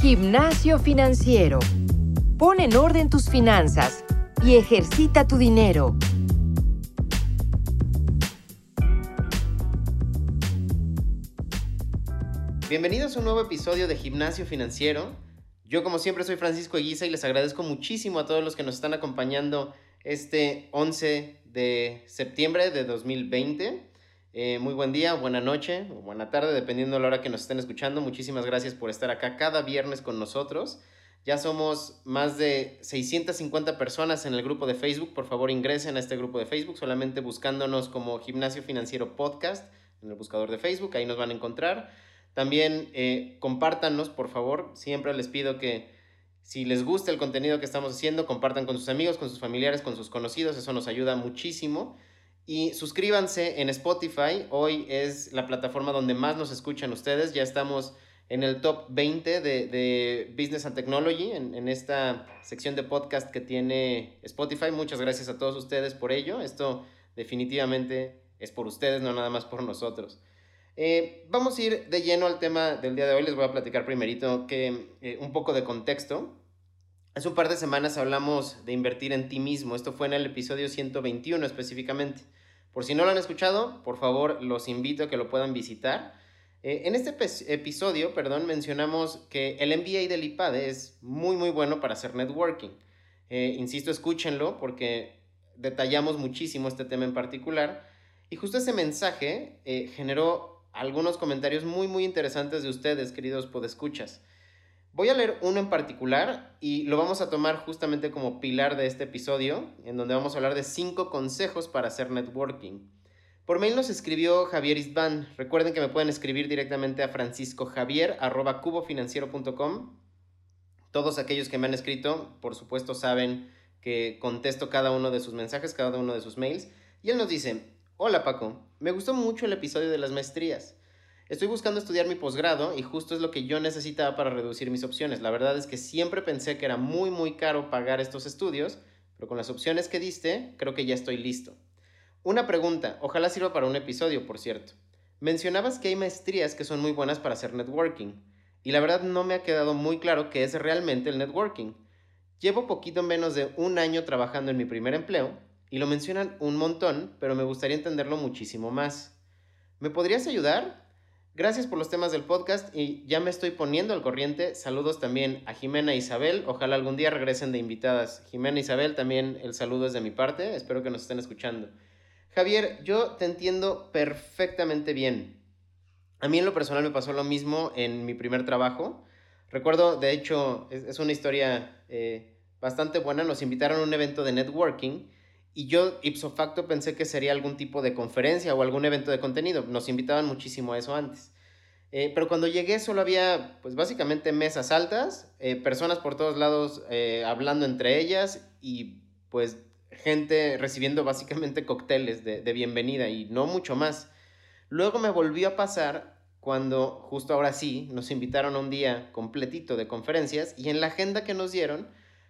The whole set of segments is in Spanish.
Gimnasio financiero. Pon en orden tus finanzas y ejercita tu dinero. Bienvenidos a un nuevo episodio de Gimnasio Financiero. Yo como siempre soy Francisco Eguiza y les agradezco muchísimo a todos los que nos están acompañando este 11 de septiembre de 2020. Eh, muy buen día, buena noche o buena tarde, dependiendo de la hora que nos estén escuchando. Muchísimas gracias por estar acá cada viernes con nosotros. Ya somos más de 650 personas en el grupo de Facebook. Por favor, ingresen a este grupo de Facebook solamente buscándonos como Gimnasio Financiero Podcast en el buscador de Facebook. Ahí nos van a encontrar. También eh, compártanos, por favor. Siempre les pido que si les gusta el contenido que estamos haciendo, compartan con sus amigos, con sus familiares, con sus conocidos. Eso nos ayuda muchísimo. Y suscríbanse en Spotify. Hoy es la plataforma donde más nos escuchan ustedes. Ya estamos en el top 20 de, Business and Technology, en, en, esta sección de podcast que tiene Spotify. Muchas gracias a todos ustedes por ello. Esto definitivamente es por ustedes, no nada más por nosotros. Eh, vamos a ir de lleno al tema del día de hoy. Les voy a platicar primerito que eh, un poco de contexto. Hace un par de semanas hablamos de invertir en ti mismo. Esto fue en el episodio 121 específicamente. Por si no lo han escuchado, por favor los invito a que lo puedan visitar. Eh, en este episodio, perdón, mencionamos que el MBA del IPADE es muy muy bueno para hacer networking. Eh, insisto, escúchenlo porque detallamos muchísimo este tema en particular. Y justo ese mensaje eh, generó algunos comentarios muy muy interesantes de ustedes, queridos podescuchas. Voy a leer uno en particular y lo vamos a tomar justamente como pilar de este episodio, en donde vamos a hablar de cinco consejos para hacer networking. Por mail nos escribió Javier Isban. Recuerden que me pueden escribir directamente a franciscojavier.cubofinanciero.com. Todos aquellos que me han escrito, por supuesto, saben que contesto cada uno de sus mensajes, cada uno de sus mails. Y él nos dice, hola Paco, me gustó mucho el episodio de las maestrías. Estoy buscando estudiar mi posgrado y justo es lo que yo necesitaba para reducir mis opciones. La verdad es que siempre pensé que era muy muy caro pagar estos estudios, pero con las opciones que diste, creo que ya estoy listo. Una pregunta, ojalá sirva para un episodio, por cierto. Mencionabas que hay maestrías que son muy buenas para hacer networking, y la verdad no me ha quedado muy claro qué es realmente el networking. Llevo poquito menos de un año trabajando en mi primer empleo, y lo mencionan un montón, pero me gustaría entenderlo muchísimo más. ¿Me podrías ayudar? Gracias por los temas del podcast y ya me estoy poniendo al corriente. Saludos también a Jimena e Isabel. Ojalá algún día regresen de invitadas. Jimena e Isabel, también el saludo es de mi parte. Espero que nos estén escuchando. Javier, yo te entiendo perfectamente bien. A mí en lo personal me pasó lo mismo en mi primer trabajo. Recuerdo, de hecho, es, una historia eh, bastante buena. Nos invitaron a un evento de networking y yo ipso facto pensé que sería algún tipo de conferencia o algún evento de contenido. Nos invitaban muchísimo a eso antes. Eh, pero cuando llegué solo había, pues básicamente mesas altas, eh, personas por todos lados eh, hablando entre ellas y pues gente recibiendo básicamente cócteles de, de bienvenida y no mucho más. Luego me volvió a pasar cuando justo ahora sí nos invitaron a un día completito de conferencias y en la agenda que nos dieron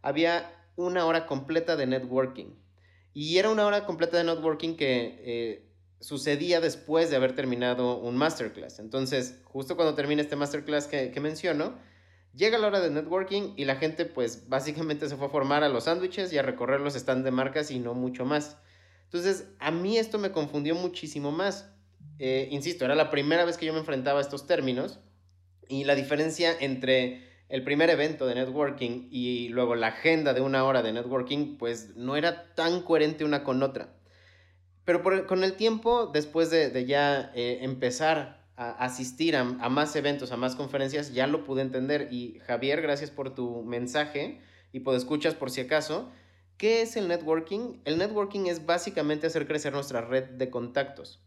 había una hora completa de networking. Y era una hora completa de networking que eh, sucedía después de haber terminado un masterclass. Entonces, justo cuando termina este masterclass que, que menciono, llega la hora de networking y la gente pues básicamente se fue a formar a los sándwiches y a recorrer los stands de marcas y no mucho más. Entonces, a mí esto me confundió muchísimo más. Eh, insisto, era la primera vez que yo me enfrentaba a estos términos y la diferencia entre el primer evento de networking y luego la agenda de una hora de networking, pues no era tan coherente una con otra. Pero con el tiempo, después de, ya eh, empezar a asistir a, más eventos, a más conferencias, ya lo pude entender. Y Javier, gracias por tu mensaje y por escuchas por si acaso. ¿Qué es el networking? El networking es básicamente hacer crecer nuestra red de contactos.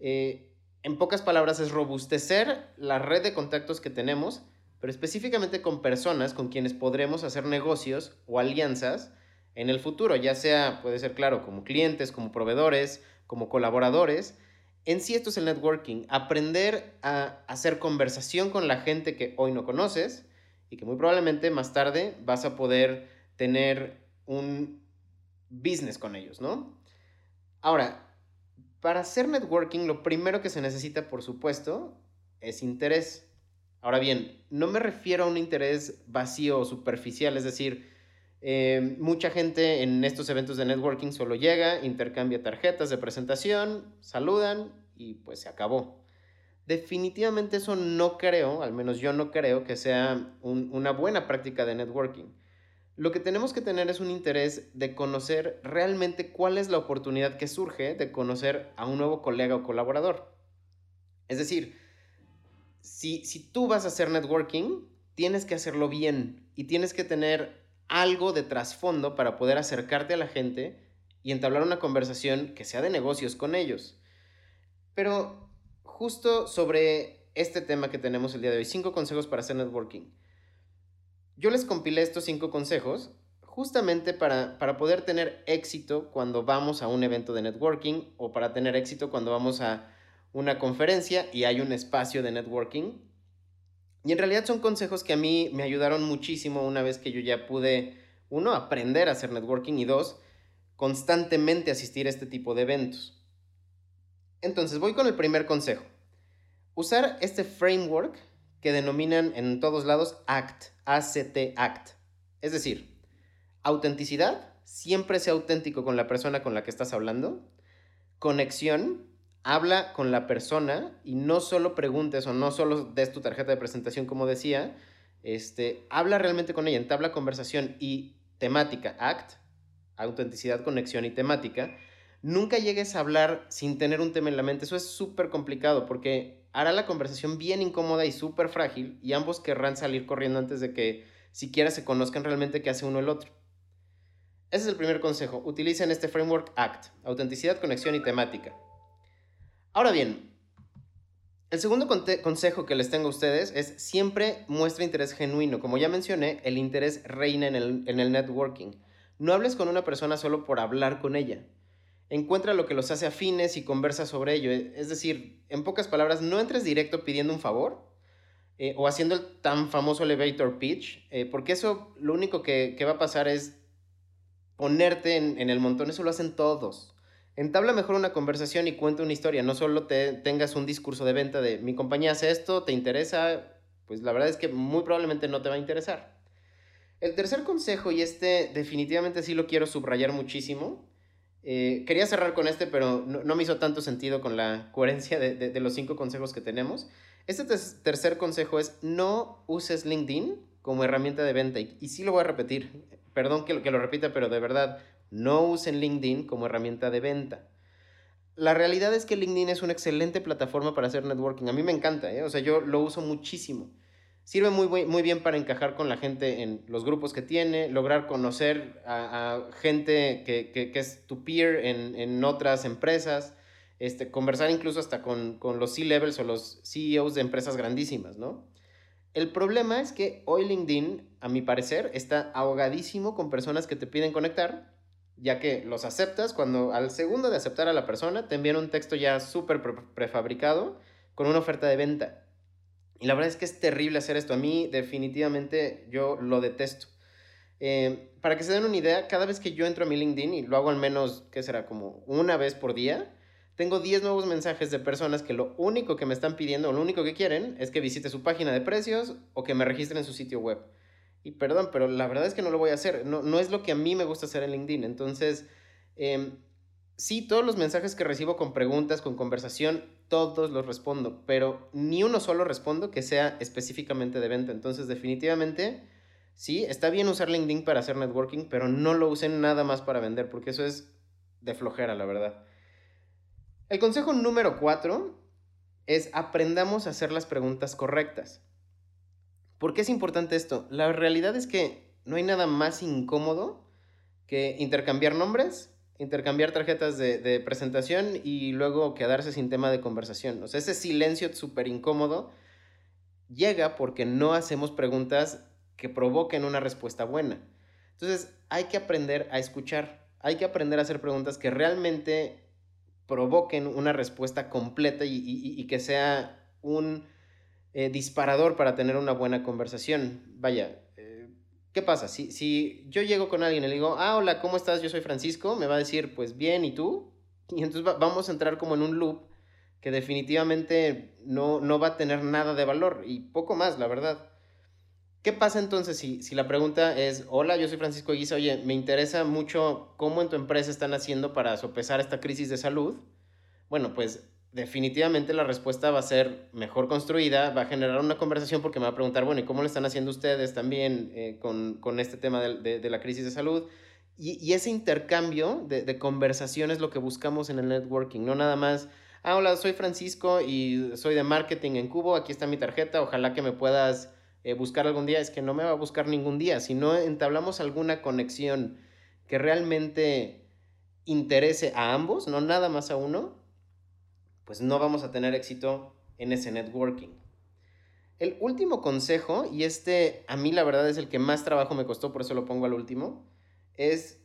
Eh, en pocas palabras, es robustecer la red de contactos que tenemos pero específicamente con personas con quienes podremos hacer negocios o alianzas en el futuro, ya sea, puede ser claro, como clientes, como proveedores, como colaboradores. En sí esto es el networking, aprender a hacer conversación con la gente que hoy no conoces y que muy probablemente más tarde vas a poder tener un business con ellos, ¿no? Ahora, para hacer networking lo primero que se necesita, por supuesto, es interés. Ahora bien, no me refiero a un interés vacío o superficial, es decir, eh, mucha gente en estos eventos de networking solo llega, intercambia tarjetas de presentación, saludan y pues se acabó. Definitivamente eso no creo, al menos yo no creo que sea una buena práctica de networking. Lo que tenemos que tener es un interés de conocer realmente cuál es la oportunidad que surge de conocer a un nuevo colega o colaborador. Es decir, si, si tú vas a hacer networking, tienes que hacerlo bien y tienes que tener algo de trasfondo para poder acercarte a la gente y entablar una conversación que sea de negocios con ellos. Pero justo sobre este tema que tenemos el día de hoy, cinco consejos para hacer networking. Yo les compilé estos cinco consejos justamente para, para poder tener éxito cuando vamos a un evento de networking o para tener éxito cuando vamos a una conferencia y hay un espacio de networking y en realidad son consejos que a mí me ayudaron muchísimo una vez que yo ya pude, uno, aprender a hacer networking y dos, constantemente asistir a este tipo de eventos. Entonces voy con el primer consejo. Usar este framework que denominan en todos lados ACT, ACT, ACT. Es decir, autenticidad, siempre sea auténtico con la persona con la que estás hablando. Conexión, habla con la persona y no solo preguntes o no solo des tu tarjeta de presentación, como decía, este, habla realmente con ella, entabla conversación y temática, act, autenticidad, conexión y temática. Nunca llegues a hablar sin tener un tema en la mente. Eso es súper complicado porque hará la conversación bien incómoda y súper frágil y ambos querrán salir corriendo antes de que siquiera se conozcan realmente qué hace uno el otro. Ese es el primer consejo. Utilicen este framework ACT, autenticidad, conexión y temática. Ahora bien, el segundo consejo que les tengo a ustedes es siempre muestra interés genuino. Como ya mencioné, el interés reina en el, networking. No hables con una persona solo por hablar con ella. Encuentra lo que los hace afines y conversa sobre ello. Es decir, en pocas palabras, no entres directo pidiendo un favor eh, o haciendo el tan famoso elevator pitch, eh, porque eso lo único que, va a pasar es ponerte en, en el montón. Eso lo hacen todos. Entabla mejor una conversación y cuenta una historia, no solo te tengas un discurso de venta de mi compañía hace esto, te interesa, pues la verdad es que muy probablemente no te va a interesar. El tercer consejo, y este definitivamente sí lo quiero subrayar muchísimo, eh, quería cerrar con este, pero no, me hizo tanto sentido con la coherencia de, los cinco consejos que tenemos. Este tercer consejo es no uses LinkedIn como herramienta de venta, y, y sí lo voy a repetir, perdón que lo repita, pero de verdad, no usen LinkedIn como herramienta de venta. La realidad es que LinkedIn es una excelente plataforma para hacer networking. A mí me encanta, ¿eh? o sea, yo lo uso muchísimo. Sirve muy, muy bien para encajar con la gente en los grupos que tiene, lograr conocer a, gente que, es tu peer en, otras empresas, este, conversar incluso hasta con, con los C-levels o los CEOs de empresas grandísimas, ¿no? El problema es que hoy LinkedIn, a mi parecer, está ahogadísimo con personas que te piden conectar ya que los aceptas cuando al segundo de aceptar a la persona te envían un texto ya súper prefabricado con una oferta de venta. Y la verdad es que es terrible hacer esto. A mí definitivamente yo lo detesto. Eh, para que se den una idea, cada vez que yo entro a mi LinkedIn, y lo hago al menos, ¿qué será? Como una vez por día, tengo 10 nuevos mensajes de personas que lo único que me están pidiendo, o lo único que quieren, es que visite su página de precios o que me registre en su sitio web. Y perdón, pero la verdad es que no lo voy a hacer. No, no es lo que a mí me gusta hacer en LinkedIn. Entonces, eh, sí, todos los mensajes que recibo con preguntas, con conversación, todos los respondo, pero ni uno solo respondo que sea específicamente de venta. Entonces, definitivamente, sí, está bien usar LinkedIn para hacer networking, pero no lo usen nada más para vender, porque eso es de flojera, la verdad. El consejo número cuatro es aprendamos a hacer las preguntas correctas. ¿Por qué es importante esto? La realidad es que no hay nada más incómodo que intercambiar nombres, intercambiar tarjetas de, presentación y luego quedarse sin tema de conversación. O sea, ese silencio súper incómodo llega porque no hacemos preguntas que provoquen una respuesta buena. Entonces, hay que aprender a escuchar, hay que aprender a hacer preguntas que realmente provoquen una respuesta completa y que sea un eh, disparador para tener una buena conversación. Vaya, eh, ¿qué pasa? Si, si yo llego con alguien y le digo, ah, hola, ¿cómo estás? Yo soy Francisco, me va a decir, pues bien, ¿y tú? Y entonces vamos a entrar como en un loop que definitivamente no, no va a tener nada de valor y poco más, la verdad. ¿Qué pasa entonces si, si la pregunta es, hola, yo soy Francisco Guisa, oye, me interesa mucho cómo en tu empresa están haciendo para sopesar esta crisis de salud? Bueno, pues definitivamente la respuesta va a ser mejor construida, va a generar una conversación porque me va a preguntar, bueno, ¿y cómo lo están haciendo ustedes también eh, con, con, este tema de, de, la crisis de salud? Y, ese intercambio de, de, conversación es lo que buscamos en el networking, no nada más, ah, hola, soy Francisco y soy de marketing en Cubo, aquí está mi tarjeta, ojalá que me puedas eh, buscar algún día, es que no me va a buscar ningún día. Si no entablamos alguna conexión que realmente interese a ambos, no nada más a uno, pues no vamos a tener éxito en ese networking. El último consejo, y este a mí la verdad es el que más trabajo me costó, por eso lo pongo al último, es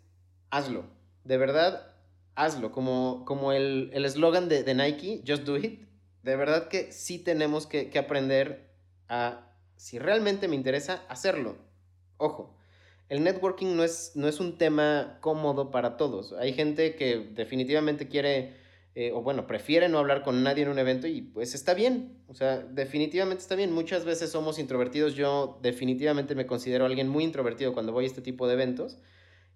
hazlo. De verdad, hazlo. Como, como el eslogan de, de, Nike, just do it. De verdad que sí tenemos que, que aprender a si realmente me interesa hacerlo. Ojo, el networking no es, no es un tema cómodo para todos. Hay gente que definitivamente quiere, eh, o bueno, prefiere no hablar con nadie en un evento y pues está bien. O sea, definitivamente está bien. Muchas veces somos introvertidos. Yo definitivamente me considero alguien muy introvertido cuando voy a este tipo de eventos.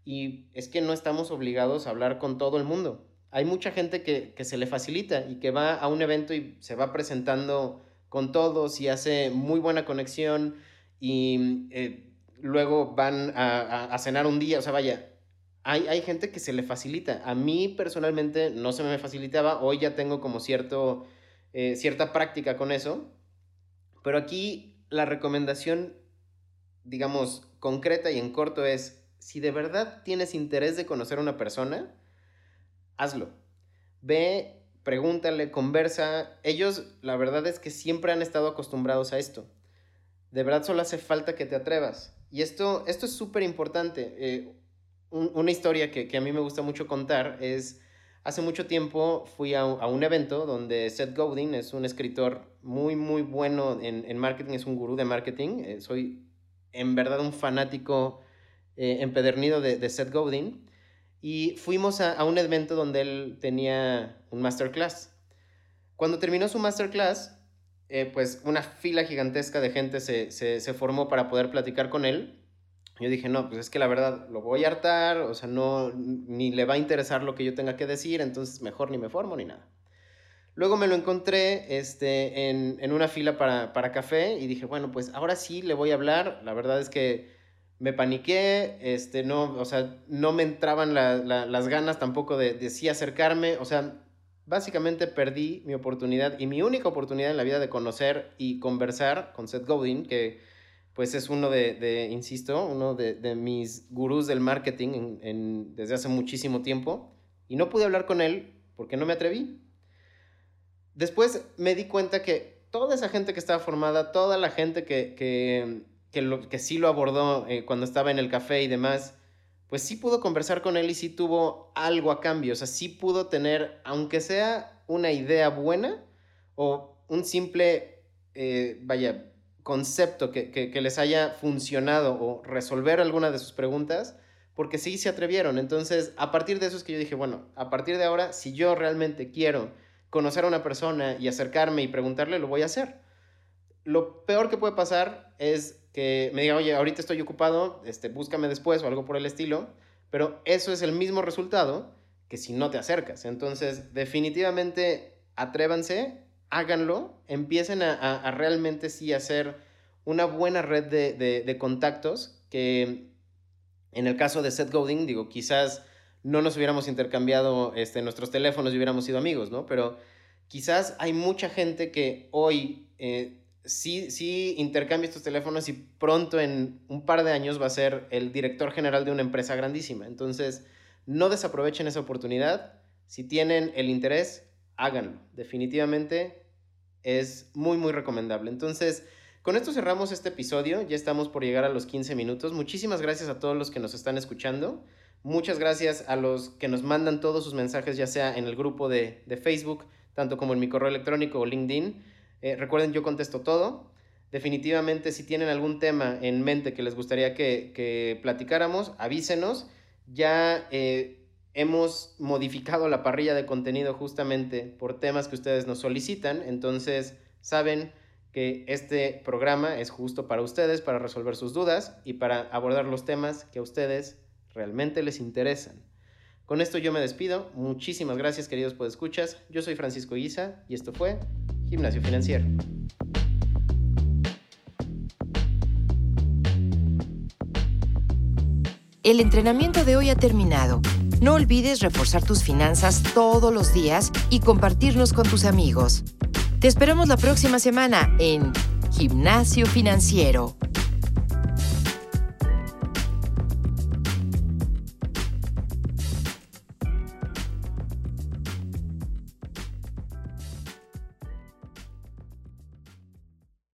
Y es que no estamos obligados a hablar con todo el mundo. Hay mucha gente que, que se le facilita y que va a un evento y se va presentando con todos y hace muy buena conexión y eh, luego van a, cenar un día, o sea, vaya, hay, hay, gente que se le facilita. A mí personalmente no se me facilitaba, hoy ya tengo como cierto, eh, cierta práctica con eso, pero aquí la recomendación, digamos, concreta y en corto es, si de verdad tienes interés de conocer a una persona, hazlo. Ve pregúntale, conversa. Ellos, la verdad es que siempre han estado acostumbrados a esto. De verdad solo hace falta que te atrevas. Y esto, esto es súper importante. Eh, una historia que, a mí me gusta mucho contar es, hace mucho tiempo fui a, un evento donde Seth Godin es un escritor muy, muy bueno en, marketing, es un gurú de marketing. Eh, soy en verdad un fanático eh, empedernido de, de Seth Godin. Y fuimos a, un evento donde él tenía un masterclass. Cuando terminó su masterclass, eh, pues una fila gigantesca de gente se, formó para poder platicar con él. Yo dije, no, pues es que la verdad lo voy a hartar, o sea, no, ni le va a interesar lo que yo tenga que decir, entonces mejor ni me formo ni nada. Luego me lo encontré este, en, una fila para, para, café y dije, bueno, pues ahora sí le voy a hablar. La verdad es que me paniqué, este, no, o sea, no me entraban las ganas tampoco de, de, sí acercarme, o sea, básicamente perdí mi oportunidad y mi única oportunidad en la vida de conocer y conversar con Seth Godin, que pues es uno de, insisto, uno de, mis gurús del marketing desde hace muchísimo tiempo, y no pude hablar con él porque no me atreví. Después me di cuenta que toda esa gente que estaba formada, toda la gente que, que que, lo, que sí lo abordó eh, cuando estaba en el café y demás, pues sí pudo conversar con él y sí tuvo algo a cambio. O sea, sí pudo tener, aunque sea una idea buena o un simple, eh, vaya, concepto que, que, les haya funcionado o resolver alguna de sus preguntas, porque sí se atrevieron. Entonces, a partir de eso es que yo dije, bueno, a partir de ahora, si yo realmente quiero conocer a una persona y acercarme y preguntarle, lo voy a hacer. Lo peor que puede pasar es que me diga, oye, ahorita estoy ocupado, este, búscame después o algo por el estilo, pero eso es el mismo resultado que si no te acercas. Entonces, definitivamente, atrévanse, háganlo, empiecen a, realmente sí hacer una buena red de, contactos que en el caso de Seth Godin, digo, quizás no nos hubiéramos intercambiado este, nuestros teléfonos y hubiéramos sido amigos, ¿no? Pero quizás hay mucha gente que hoy eh, sí, sí intercambia estos teléfonos y pronto en un par de años va a ser el director general de una empresa grandísima. Entonces, no desaprovechen esa oportunidad. Si tienen el interés, háganlo. Definitivamente es muy, muy recomendable. Entonces, con esto cerramos este episodio. Ya estamos por llegar a los 15 minutos. Muchísimas gracias a todos los que nos están escuchando. Muchas gracias a los que nos mandan todos sus mensajes, ya sea en el grupo de, de Facebook, tanto como en mi correo electrónico o LinkedIn. Eh, recuerden, yo contesto todo. Definitivamente, si tienen algún tema en mente que les gustaría que, platicáramos, avísenos. Ya eh, hemos modificado la parrilla de contenido justamente por temas que ustedes nos solicitan, entonces saben que este programa es justo para ustedes, para resolver sus dudas y para abordar los temas que a ustedes realmente les interesan. Con esto yo me despido. Muchísimas gracias, queridos escuchas. Yo soy Francisco Guisa y esto fue Gimnasio Financiero. El entrenamiento de hoy ha terminado. No olvides reforzar tus finanzas todos los días y compartirnos con tus amigos. Te esperamos la próxima semana en Gimnasio Financiero.